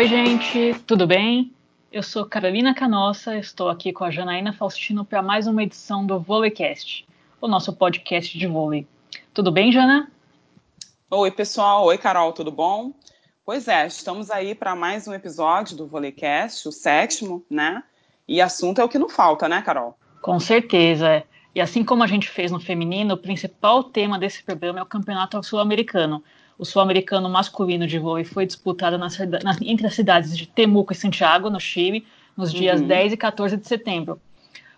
Oi, gente, tudo bem? Eu sou Carolina Canossa, estou aqui com a Janaína Faustino para mais uma edição do Volleycast, o nosso podcast de vôlei. Tudo bem, Jana? Oi, pessoal. Oi, Carol, tudo bom? Pois é, estamos aí para mais um episódio do Volleycast, o sétimo, né? E assunto é o que não falta, né, Carol? Com certeza. E assim como a gente fez no feminino, o principal tema desse programa é o Campeonato Sul-Americano. O Sul-Americano masculino de vôlei foi disputado na, na, entre as cidades de Temuco e Santiago, no Chile, nos dias uhum. 10 e 14 de setembro.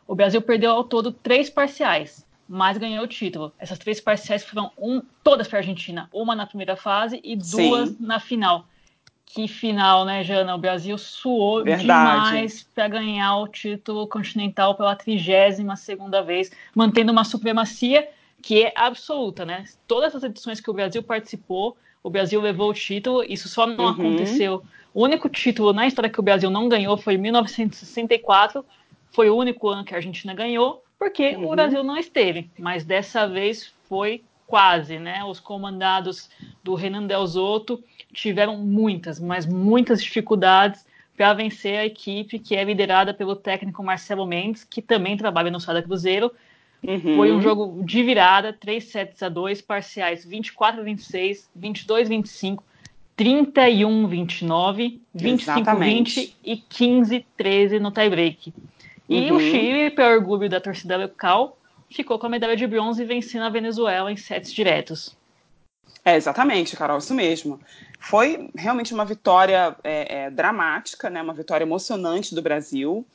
O Brasil perdeu ao todo três parciais, mas ganhou o título. Essas três parciais foram um, todas para a Argentina, uma na primeira fase e duas Sim. na final. Que final, né, Jana? O Brasil suou Verdade. demais para ganhar o título continental pela 32 segunda vez, mantendo uma supremacia que é absoluta, né? Todas as edições que o Brasil participou, o Brasil levou o título. Isso só não uhum. aconteceu. O único título na história que o Brasil não ganhou foi em 1964. Foi o único ano que a Argentina ganhou, porque uhum. o Brasil não esteve. Mas dessa vez foi quase, né? Os comandados do Renan Delzotto tiveram muitas, mas muitas dificuldades para vencer a equipe que é liderada pelo técnico Marcelo Mendes, que também trabalha no Sada Cruzeiro. Uhum. Foi um jogo de virada, 3 sets a 2, parciais 24 a 26, 22 a 25, 31 a 29, 25 a 20 e 15 a 13 no tie-break. E uhum. o Chile, para orgulho da torcida local, ficou com a medalha de bronze vencendo a Venezuela em sets diretos. É, exatamente, Carol, isso mesmo. Foi realmente uma vitória é, é, dramática, né, uma vitória emocionante do Brasil,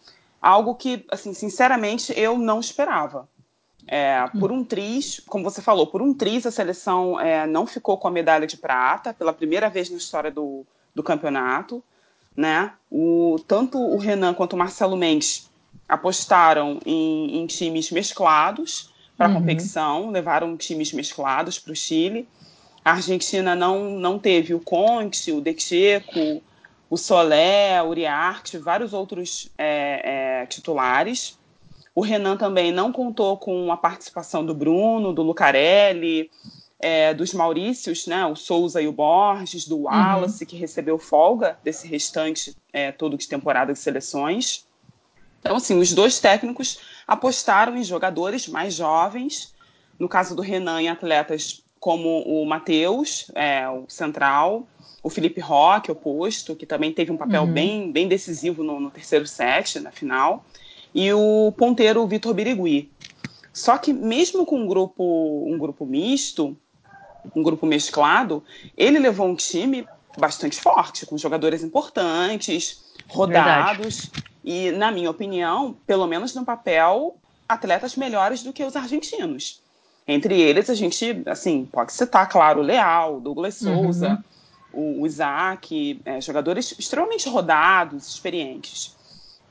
algo que, assim, sinceramente, eu não esperava. É, por um triz, como você falou, por um triz a seleção é, não ficou com a medalha de prata pela primeira vez na história do, do campeonato. Né? O, tanto o Renan quanto o Marcelo Mendes apostaram em, em times mesclados para a uhum. competição, levaram times mesclados para o Chile. A Argentina não, não teve o Conte, o Decheco, o Solé, o Uriarte, vários outros é, é, titulares. O Renan também não contou com a participação do Bruno, do Lucarelli, é, dos Maurícios, né, o Souza e o Borges, do Wallace, uhum. que recebeu folga desse restante é, todo de temporada de seleções. Então, assim, os dois técnicos apostaram em jogadores mais jovens, no caso do Renan, em atletas como o Matheus, é, o central, o Felipe Roque, oposto, que também teve um papel uhum. bem, bem decisivo no, no, terceiro set, na final, e o ponteiro Vitor Birigui. Só que mesmo com um grupo, um grupo misto, um grupo mesclado, ele levou um time bastante forte, com jogadores importantes, rodados. Verdade. E, na minha opinião, pelo menos no papel, atletas melhores do que os argentinos. Entre eles, a gente, assim, pode citar, claro, o Leal, Douglas Souza, uhum. o, o, Isaac, é, jogadores extremamente rodados, experientes.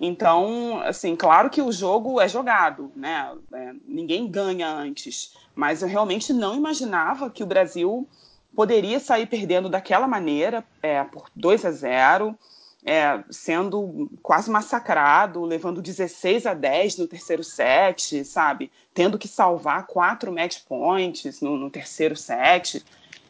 Então, assim, claro que o jogo é jogado, né? É, ninguém ganha antes, mas eu realmente não imaginava que o Brasil poderia sair perdendo daquela maneira, é, por 2 a 0 é, sendo quase massacrado, levando 16 a 10 no terceiro set, sabe? Tendo que salvar quatro match points no, no terceiro set.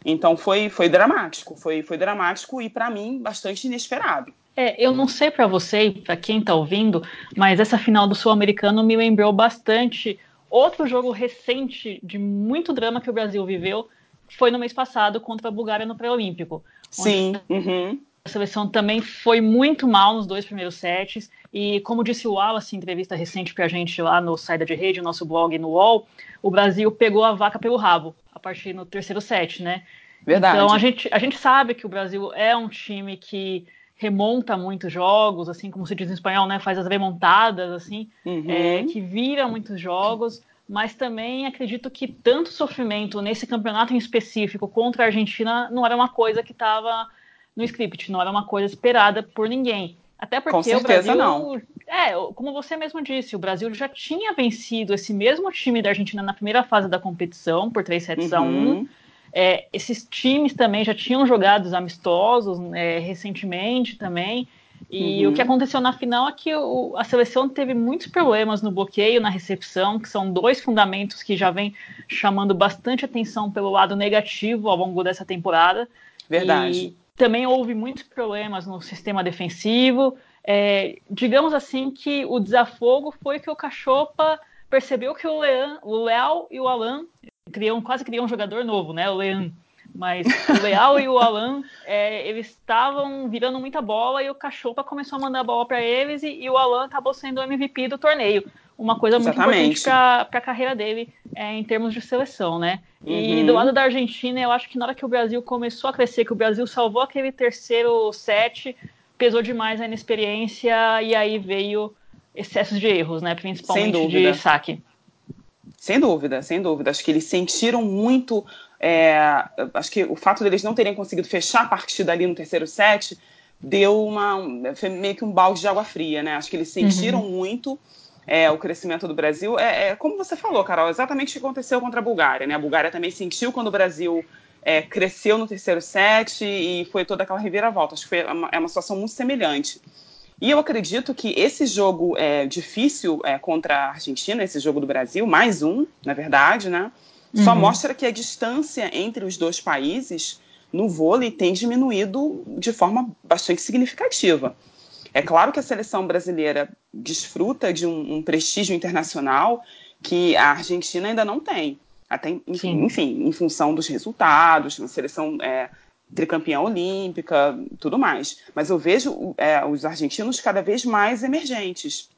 Então foi, foi dramático, foi, foi dramático e para mim bastante inesperado. É, eu não sei para você e para quem está ouvindo, mas essa final do Sul-Americano me lembrou bastante outro jogo recente de muito drama que o Brasil viveu, foi no mês passado contra a Bulgária no pré-olímpico. Sim. Uhum. A seleção também foi muito mal nos dois primeiros sets. E como disse o Wallace em entrevista recente para a gente lá no Saída de Rede, nosso blog no UOL, o Brasil pegou a vaca pelo rabo a partir do terceiro set, né? Verdade. Então a gente, a gente sabe que o Brasil é um time que remonta muitos jogos, assim como se diz em espanhol, né? Faz as remontadas, assim, uhum. é, que vira muitos jogos. Mas também acredito que tanto sofrimento nesse campeonato em específico contra a Argentina não era uma coisa que estava no script, não era uma coisa esperada por ninguém. Até porque Com certeza o Brasil. Não. É, como você mesmo disse, o Brasil já tinha vencido esse mesmo time da Argentina na primeira fase da competição, por 3 sets uhum. a 1. É, esses times também já tinham jogado amistosos é, recentemente também. E uhum. o que aconteceu na final é que o, a seleção teve muitos problemas no bloqueio, na recepção, que são dois fundamentos que já vem chamando bastante atenção pelo lado negativo ao longo dessa temporada. Verdade. E também houve muitos problemas no sistema defensivo. É, digamos assim que o desafogo foi que o Cachopa percebeu que o, Leão, o Leal e o Alan criam, quase criam um jogador novo, né? O Leão. Mas o Leal e o Alan, é, eles estavam virando muita bola e o Cachopa começou a mandar a bola para eles e, e, o Alan acabou sendo o MVP do torneio. Uma coisa muito Exatamente. importante para a carreira dele é, em termos de seleção, né? Uhum. E do lado da Argentina, eu acho que na hora que o Brasil começou a crescer, que o Brasil salvou aquele terceiro set, pesou demais a inexperiência e aí veio excessos de erros, né? Principalmente de saque. Sem dúvida, sem dúvida. Acho que eles sentiram muito. É, acho que o fato deles não terem conseguido fechar a partida ali no terceiro set deu uma. Meio que um balde de água fria, né? Acho que eles sentiram uhum. muito. É, o crescimento do Brasil. É, é, como você falou, Carol, exatamente o que aconteceu contra a Bulgária. Né? A Bulgária também sentiu quando o Brasil é, cresceu no terceiro set e foi toda aquela reviravolta. Acho que foi uma, é uma situação muito semelhante. E eu acredito que esse jogo é difícil é, contra a Argentina, esse jogo do Brasil, mais um, na verdade, né? Só uhum. mostra que a distância entre os dois países no vôlei tem diminuído de forma bastante significativa. É claro que a seleção brasileira desfruta de um, um prestígio internacional que a Argentina ainda não tem. Até, enfim, enfim, em função dos resultados, uma seleção é, tricampeã olímpica, tudo mais. Mas eu vejo é, os argentinos cada vez mais emergentes.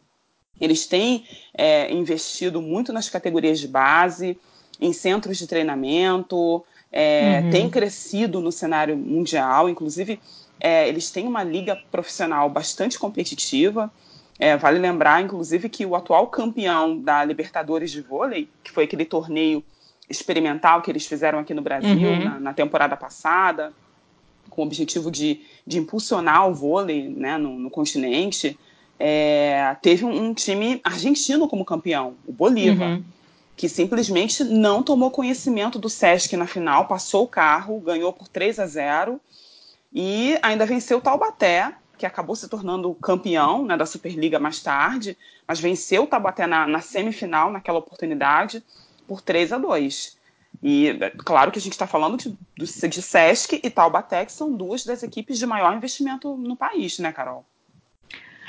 Eles têm é, investido muito nas categorias de base, em centros de treinamento, é, uhum. têm crescido no cenário mundial, inclusive é, eles têm uma liga profissional bastante competitiva. É, vale lembrar, inclusive, que o atual campeão da Libertadores de vôlei, que foi aquele torneio experimental que eles fizeram aqui no Brasil uhum. na, na, temporada passada, com o objetivo de, de impulsionar o vôlei né, no, no continente, é, teve um, um, time argentino como campeão, o Bolívar, uhum. que simplesmente não tomou conhecimento do Sesc na final, passou o carro, ganhou por 3 a 0 e ainda venceu o Taubaté, que acabou se tornando campeão né, da Superliga mais tarde, mas venceu o Taubaté na, na semifinal naquela oportunidade por 3 a 2. E é claro que a gente está falando de, de Sesc e Taubaté, que são duas das equipes de maior investimento no país, né, Carol?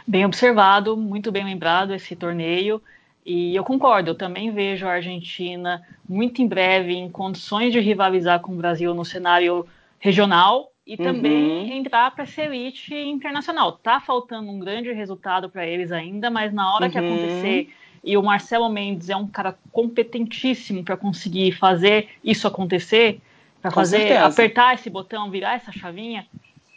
Bem observado, muito bem lembrado esse torneio. E eu concordo, eu também vejo a Argentina muito em breve em condições de rivalizar com o Brasil no cenário regional e também uhum. entrar para essa elite internacional. Tá faltando um grande resultado para eles ainda, mas na hora uhum. que acontecer e o Marcelo Mendes é um cara competentíssimo para conseguir fazer isso acontecer, para fazer certeza. apertar esse botão, virar essa chavinha,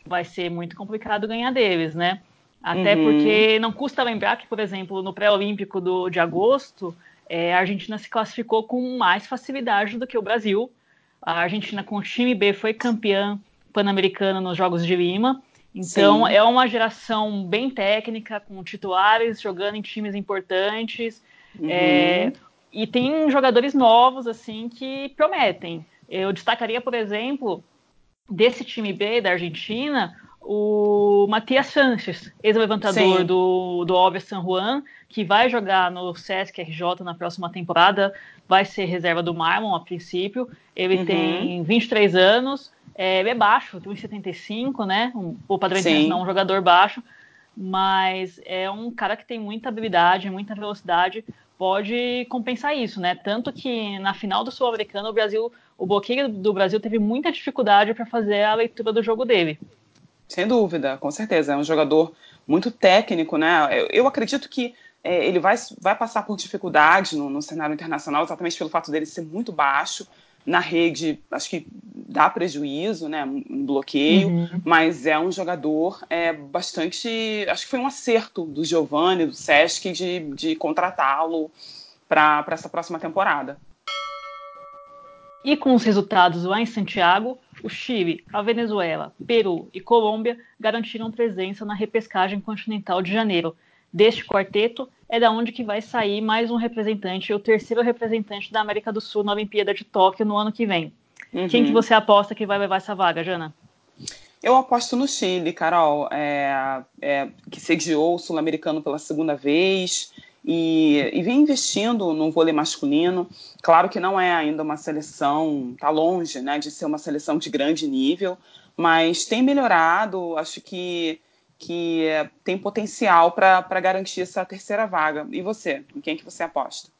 vai ser muito complicado ganhar deles, né? Até uhum. porque não custa lembrar que, por exemplo, no pré-olímpico de agosto, é, a Argentina se classificou com mais facilidade do que o Brasil. A Argentina, com o time B, foi campeã pan-americana nos Jogos de Lima. Então, Sim. é uma geração bem técnica, com titulares jogando em times importantes. Uhum. É, e tem jogadores novos, assim, que prometem. Eu destacaria, por exemplo, desse time B da Argentina, o Matias Sanches, ex-levantador do, do Alves San Juan, que vai jogar no Sesc RJ na próxima temporada, vai ser reserva do Marlon a princípio. Ele uhum. tem 23 anos, é, ele é baixo, tem 1,75, né? Um, o padrão internacional é um jogador baixo, mas é um cara que tem muita habilidade, muita velocidade, pode compensar isso, né? Tanto que na final do Sul-Americano, o Brasil, o bloqueio do Brasil teve muita dificuldade para fazer a leitura do jogo dele. Sem dúvida, com certeza. É um jogador muito técnico, né? Eu, eu acredito que é, ele vai, vai passar por dificuldade no, no cenário internacional, exatamente pelo fato dele ser muito baixo na rede, acho que dá prejuízo, né, um bloqueio, uhum. mas é um jogador é, bastante, acho que foi um acerto do Giovanni, do Sesc, de, de contratá-lo para essa próxima temporada. E com os resultados lá em Santiago, o Chile, a Venezuela, Peru e Colômbia garantiram presença na repescagem continental de janeiro, deste quarteto é da onde que vai sair mais um representante, o terceiro representante da América do Sul na Olimpíada de Tóquio no ano que vem. Uhum. Quem que você aposta que vai levar essa vaga, Jana? Eu aposto no Chile, Carol, é, é, que sediou o Sul-Americano pela segunda vez e, e vem investindo no vôlei masculino. Claro que não é ainda uma seleção, está longe né, de ser uma seleção de grande nível, mas tem melhorado. Acho que, que tem potencial para garantir essa terceira vaga. E você? Em quem que você aposta?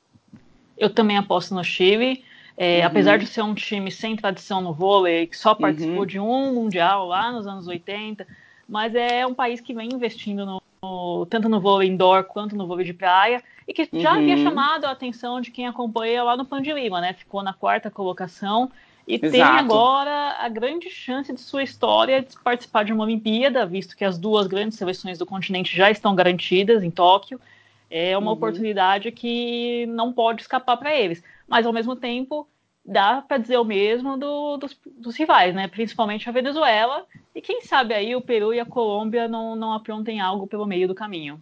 Eu também aposto no Chile. É, uhum. Apesar de ser um time sem tradição no vôlei, que só participou uhum. de um mundial lá nos anos 80, mas é um país que vem investindo no, no, tanto no vôlei indoor quanto no vôlei de praia e que já havia uhum. chamado a atenção de quem acompanha lá no Pan de Lima, né? Ficou na quarta colocação e Exato. tem agora a grande chance de sua história de participar de uma Olimpíada, visto que as duas grandes seleções do continente já estão garantidas em Tóquio. É uma uhum. oportunidade que não pode escapar para eles. Mas, ao mesmo tempo, dá para dizer o mesmo do, dos, dos, rivais, né? Principalmente a Venezuela. E quem sabe aí o Peru e a Colômbia não, não aprontem algo pelo meio do caminho.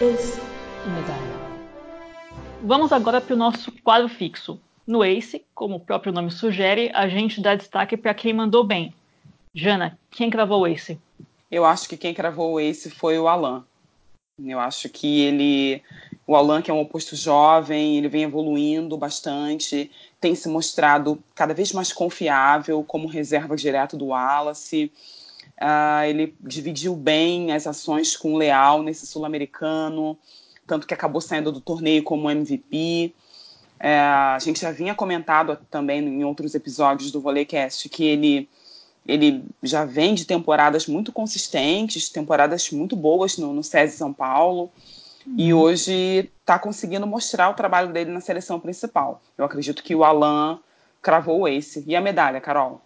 Esse medalha. Vamos agora para o nosso quadro fixo. No Ace, como o próprio nome sugere, a gente dá destaque para quem mandou bem. Jana, quem cravou o Ace? Eu acho que quem cravou o Ace foi o Alan. Eu acho que ele, o Alan, que é um oposto jovem, ele vem evoluindo bastante, tem se mostrado cada vez mais confiável como reserva direto do Wallace. Uh, ele dividiu bem as ações com o Leal nesse sul-americano tanto que acabou saindo do torneio como MVP. É, a gente já vinha comentado também em outros episódios do Volleycast que ele, ele já vem de temporadas muito consistentes, temporadas muito boas no, no SESI São Paulo. E hoje está conseguindo mostrar o trabalho dele na seleção principal. Eu acredito que o Alan cravou ace. E a medalha, Carol?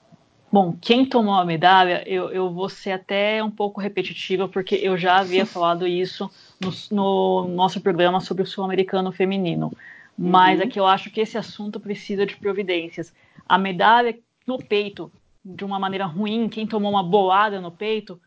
Bom, quem tomou a medalha, eu, eu vou ser até um pouco repetitiva, porque eu já havia falado isso no, no nosso programa sobre o sul-americano feminino. Mas uhum. é que eu acho que esse assunto precisa de providências. A medalha no peito, de uma maneira ruim, quem tomou uma bolada no peito,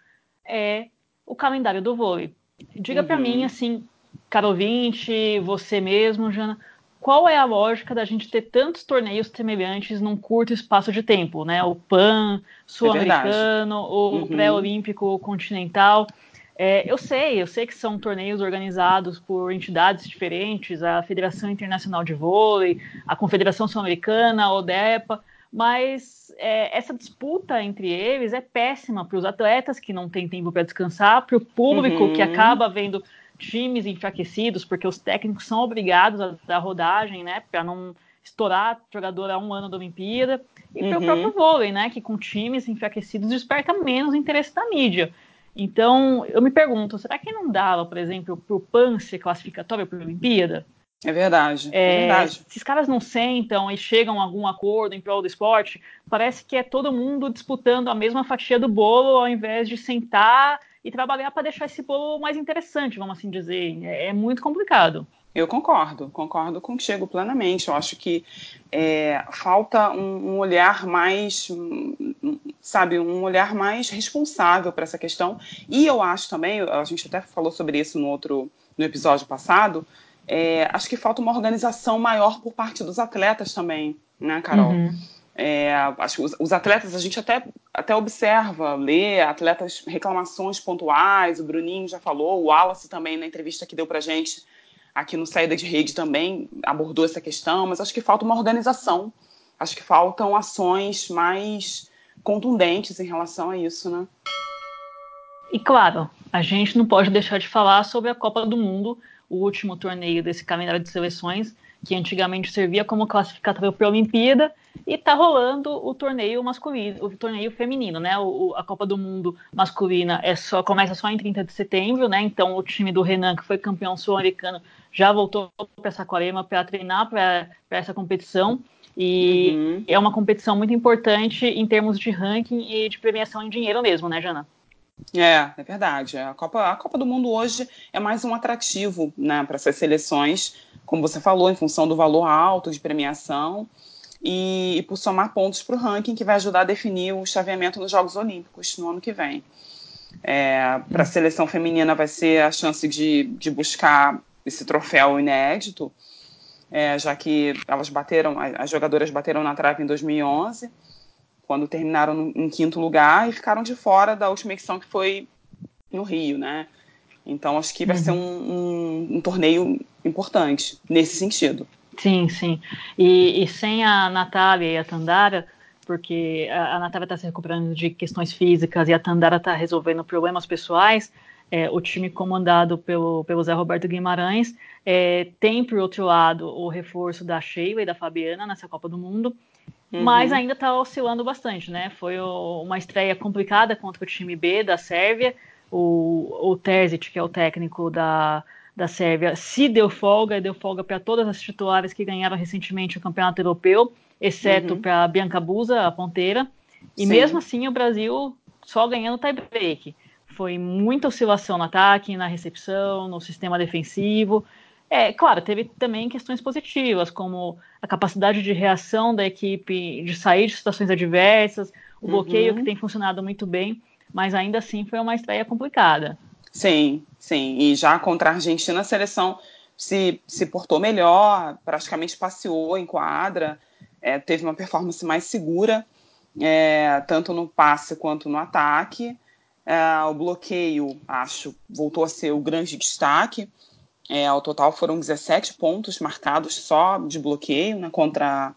é o calendário do vôlei. Diga uhum. para mim, assim, caro ouvinte, você mesmo, Jana, qual é a lógica da gente ter tantos torneios semelhantes num curto espaço de tempo, né? O PAN, Sul-Americano, é o uhum. Pré-Olímpico Continental. É, eu sei, eu sei que são torneios organizados por entidades diferentes, a Federação Internacional de Vôlei, a Confederação Sul-Americana, a ODEPA, mas é, essa disputa entre eles é péssima para os atletas que não têm tempo para descansar, para o público uhum. que acaba vendo times enfraquecidos, porque os técnicos são obrigados a dar rodagem, né, para não estourar jogador a um ano da Olimpíada, e uhum. para o próprio vôlei, né, que com times enfraquecidos desperta menos interesse da mídia. Então, eu me pergunto, será que não dava, por exemplo, para o PAN ser classificatório para a Olimpíada? É verdade, é, é, verdade. Se os caras não sentam e chegam a algum acordo em prol do esporte, parece que é todo mundo disputando a mesma fatia do bolo ao invés de sentar e trabalhar para deixar esse bolo mais interessante, vamos assim dizer. É, é muito complicado. Eu concordo, concordo contigo plenamente. Eu acho que é, falta um, um, olhar mais, sabe, um olhar mais responsável para essa questão. E eu acho também, a gente até falou sobre isso no outro, no episódio passado, é, acho que falta uma organização maior por parte dos atletas também, né, Carol? Uhum. É, os, os, atletas, a gente até, até observa, lê atletas reclamações pontuais, o Bruninho já falou, o Wallace também na entrevista que deu pra gente aqui no Saída de Rede também abordou essa questão, mas acho que falta uma organização, acho que faltam ações mais contundentes em relação a isso, né? E claro, a gente não pode deixar de falar sobre a Copa do Mundo, o último torneio desse calendário de seleções, que antigamente servia como classificatório para a Olimpíada, e está rolando o torneio masculino, o torneio feminino, né? O, a Copa do Mundo masculina é só começa só em 30 de setembro, né? Então o time do Renan, que foi campeão sul-americano, já voltou para Saquarema para treinar para essa competição. E uhum. é uma competição muito importante em termos de ranking e de premiação em dinheiro mesmo, né, Jana? É, é verdade. A Copa, a Copa do Mundo hoje é mais um atrativo né, para essas seleções, como você falou, em função do valor alto de premiação e, e por somar pontos para o ranking, que vai ajudar a definir o chaveamento nos Jogos Olímpicos no ano que vem. É, para a seleção feminina vai ser a chance de, de buscar esse troféu inédito, é, já que elas bateram, as jogadoras bateram na trave em 2011 quando terminaram em quinto lugar e ficaram de fora da última edição que foi no Rio, né? Então acho que vai uhum. ser um, um, um, torneio importante nesse sentido. Sim, sim. E, e, sem a Natália e a Tandara, porque a, a Natália está se recuperando de questões físicas e a Tandara está resolvendo problemas pessoais. É, o time comandado pelo, pelo Zé Roberto Guimarães é, tem, por outro lado, o reforço da Sheila e da Fabiana nessa Copa do Mundo, uhum. mas ainda está oscilando bastante, né? Foi o, uma estreia complicada contra o time B da Sérvia. O, o Terzic, que é o técnico da, da Sérvia, se deu folga, e deu folga para todas as titulares que ganharam recentemente o Campeonato Europeu, exceto uhum. para Bianca Busa, a ponteira. E Sim. mesmo assim, o Brasil só ganhando tie-break. Foi muita oscilação no ataque, na recepção, no sistema defensivo. É, claro, teve também questões positivas, como a capacidade de reação da equipe, de sair de situações adversas, o bloqueio uhum. que tem funcionado muito bem, mas ainda assim foi uma estreia complicada. Sim, sim. E já contra a Argentina, a seleção se, se portou melhor, praticamente passeou em quadra, é, teve uma performance mais segura, é, tanto no passe quanto no ataque. É, o bloqueio, acho, voltou a ser o grande destaque. É, ao total foram 17 pontos marcados só de bloqueio né, contra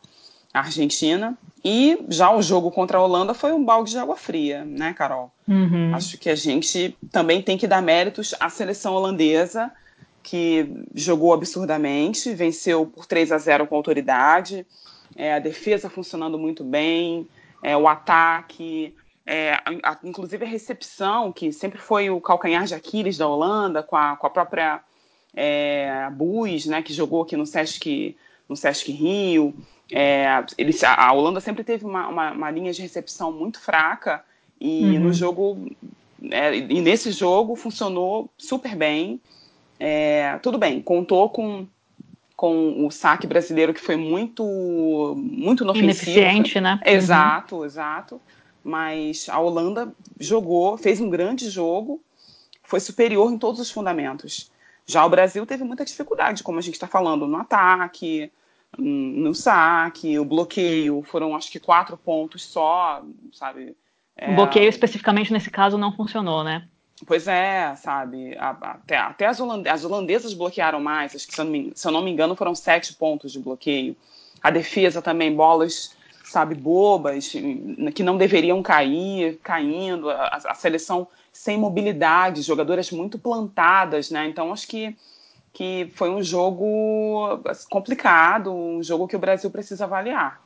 a Argentina. E já o jogo contra a Holanda foi um balde de água fria, né, Carol? Uhum. Acho que a gente também tem que dar méritos à seleção holandesa, que jogou absurdamente, venceu por 3 a 0 com autoridade, é, a defesa funcionando muito bem, é, o ataque, é, a, inclusive a recepção, que sempre foi o calcanhar de Aquiles da Holanda, com a, com a própria é, Bus, né, que jogou aqui no Sesc, no Sesc Rio. É, eles, a Holanda sempre teve uma, uma, uma, linha de recepção muito fraca e uhum. no jogo é, e nesse jogo funcionou super bem. É, tudo bem, contou com, com o saque brasileiro que foi muito muito inofensivo. Ineficiente, né? Exato, uhum. exato. Mas a Holanda jogou, fez um grande jogo, foi superior em todos os fundamentos. Já o Brasil teve muita dificuldade, como a gente está falando, no ataque, no saque, o bloqueio, foram acho que quatro pontos só, sabe? É... O bloqueio especificamente nesse caso não funcionou, né? Pois é, sabe? Até, até as, holandesas, as holandesas bloquearam mais, acho que se eu, me, se eu, não me engano foram sete pontos de bloqueio. A defesa também, bolas, sabe, bobas, que não deveriam cair, caindo. A, a seleção sem mobilidade, jogadoras muito plantadas, né? Então acho que, que foi um jogo complicado, um jogo que o Brasil precisa avaliar.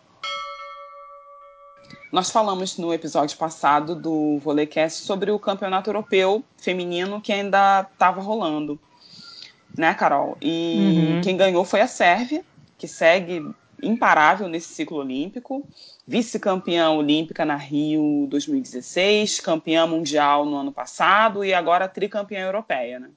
Nós falamos no episódio passado do Volecast sobre o campeonato europeu feminino que ainda estava rolando, né, Carol? E uhum. quem ganhou foi a Sérvia, que segue imparável nesse ciclo olímpico, vice-campeã olímpica na Rio 2016, campeã mundial no ano passado e agora tricampeã europeia, né?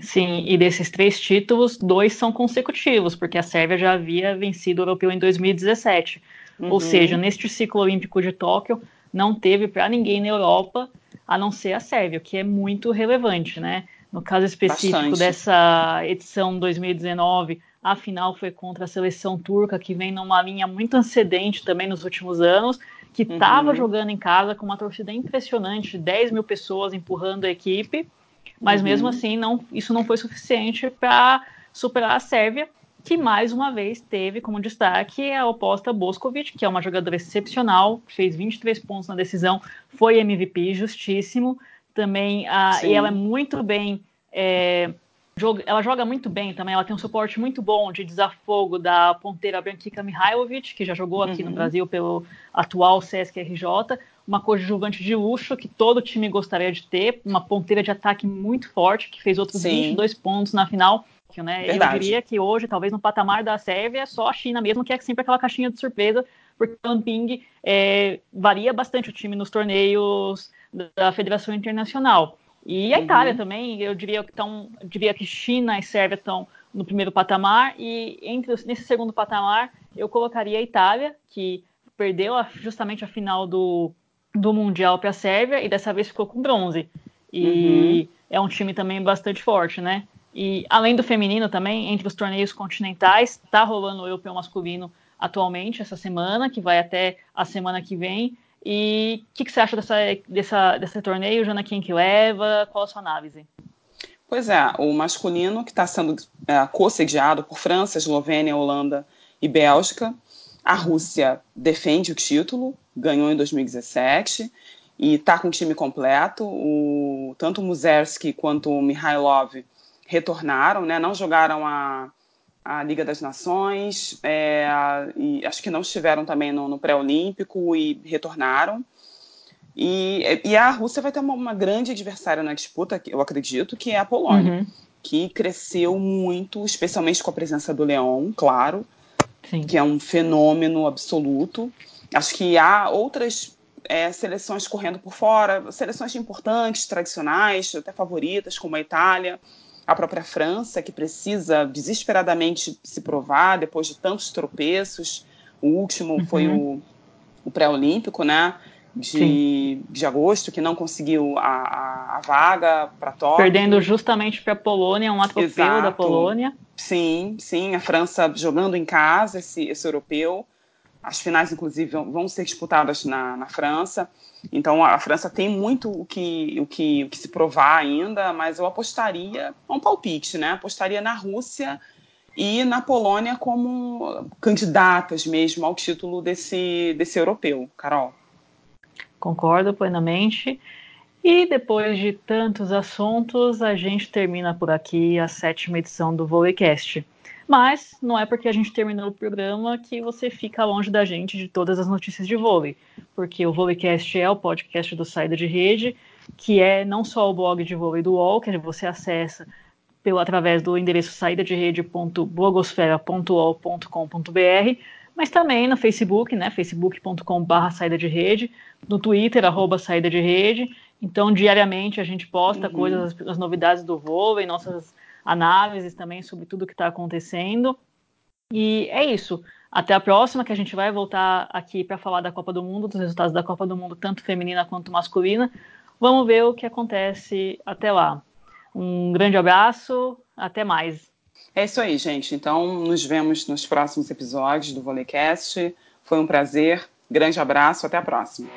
Sim, e desses três títulos, dois são consecutivos, porque a Sérvia já havia vencido o europeu em 2017. Uhum. Ou seja, neste ciclo olímpico de Tóquio, não teve para ninguém na Europa a não ser a Sérvia, o que é muito relevante, né? No caso específico Bastante. dessa edição 2019, a final foi contra a seleção turca, que vem numa linha muito antecedente também nos últimos anos, que estava uhum. jogando em casa com uma torcida impressionante, 10 mil pessoas empurrando a equipe, mas uhum. mesmo assim não, isso não foi suficiente para superar a Sérvia, que mais uma vez teve como destaque a oposta Boskovic, que é uma jogadora excepcional, fez 23 pontos na decisão, foi MVP, justíssimo. Também, a, e ela é muito bem é, ela joga muito bem também, ela tem um suporte muito bom de desafogo da ponteira Branquica Mihailovic, que já jogou aqui uhum. no Brasil pelo atual Sesc RJ, uma coadjuvante de luxo que todo time gostaria de ter, uma ponteira de ataque muito forte, que fez outros Sim. 22 pontos na final. Né? Eu diria que hoje, talvez no patamar da Sérvia, é só a China mesmo, que é sempre aquela caixinha de surpresa, porque o Lamping é, varia bastante o time nos torneios da Federação Internacional. E a Itália uhum. também, eu diria que estão, diria que China e Sérvia estão no primeiro patamar e entre nesse segundo patamar eu colocaria a Itália, que perdeu a, justamente a final do, do mundial para a Sérvia e dessa vez ficou com bronze. E uhum. é um time também bastante forte, né? E além do feminino também, entre os torneios continentais, está rolando o europeu masculino atualmente essa semana, que vai até a semana que vem. E o que, que, você acha dessa, dessa, desse torneio, Jana? Quem que leva? Qual a sua análise? Pois é, o masculino que está sendo é, co-sediado por França, Eslovênia, Holanda e Bélgica. A Rússia defende o título, ganhou em 2017 e está com o time completo. O, tanto o Muzerski quanto o Mihailov retornaram, né? não jogaram a, a Liga das Nações, é, e acho que não estiveram também no, no pré-olímpico e retornaram. E, e, a Rússia vai ter uma, uma, grande adversária na disputa, eu acredito, que é a Polônia, uhum. que cresceu muito, especialmente com a presença do Leão, claro, Sim. que é um fenômeno absoluto. Acho que há outras é, seleções correndo por fora, seleções importantes, tradicionais, até favoritas, como a Itália, a própria França, que precisa desesperadamente se provar depois de tantos tropeços. O último uhum. foi o, o pré-olímpico, né? De, de agosto, que não conseguiu a, a, a vaga para Tóquio. Perdendo justamente para a Polônia, um atropelo Exato. da Polônia. Sim, sim, a França jogando em casa esse, esse europeu. As finais, inclusive, vão ser disputadas na, na França. Então, a França tem muito o que, o, que, o que se provar ainda, mas eu apostaria, é um palpite, né? Apostaria na Rússia e na Polônia como candidatas mesmo ao título desse, desse europeu. Carol. Concordo plenamente. E depois de tantos assuntos, a gente termina por aqui a sétima edição do Volecast. Mas não é porque a gente terminou o programa que você fica longe da gente de todas as notícias de vôlei, porque o Vôleicast é o podcast do Saída de Rede, que é não só o blog de vôlei do UOL, que você acessa pelo, através do endereço saídaderede.blogosfera.uol.com.br, mas também no Facebook, né, facebook.com.br saída de rede, no Twitter, arroba saída de rede. Então, diariamente a gente posta uhum. coisas, as novidades do vôlei, nossas análises também sobre tudo que está acontecendo. E é isso. Até a próxima, que a gente vai voltar aqui para falar da Copa do Mundo, dos resultados da Copa do Mundo, tanto feminina quanto masculina. Vamos ver o que acontece até lá. Um grande abraço, até mais. É isso aí, gente. Então, nos vemos nos próximos episódios do Volecast. Foi um prazer. Grande abraço, até a próxima.